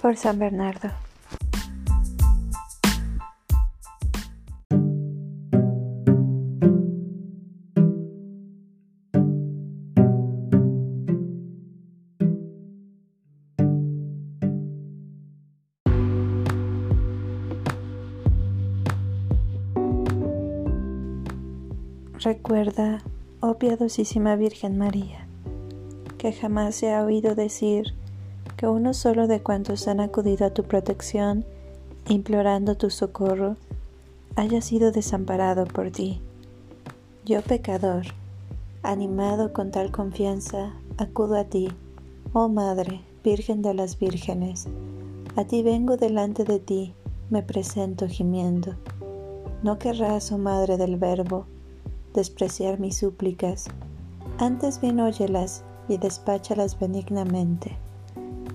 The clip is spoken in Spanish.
por San Bernardo. Recuerda, oh piadosísima Virgen María, que jamás se ha oído decir que uno solo de cuantos han acudido a tu protección, implorando tu socorro, haya sido desamparado por ti. Yo pecador, animado con tal confianza, acudo a ti, oh Madre, Virgen de las Vírgenes. A ti vengo delante de ti, me presento gimiendo. No querrás, oh Madre del Verbo, despreciar mis súplicas, antes bien óyelas y despáchalas benignamente.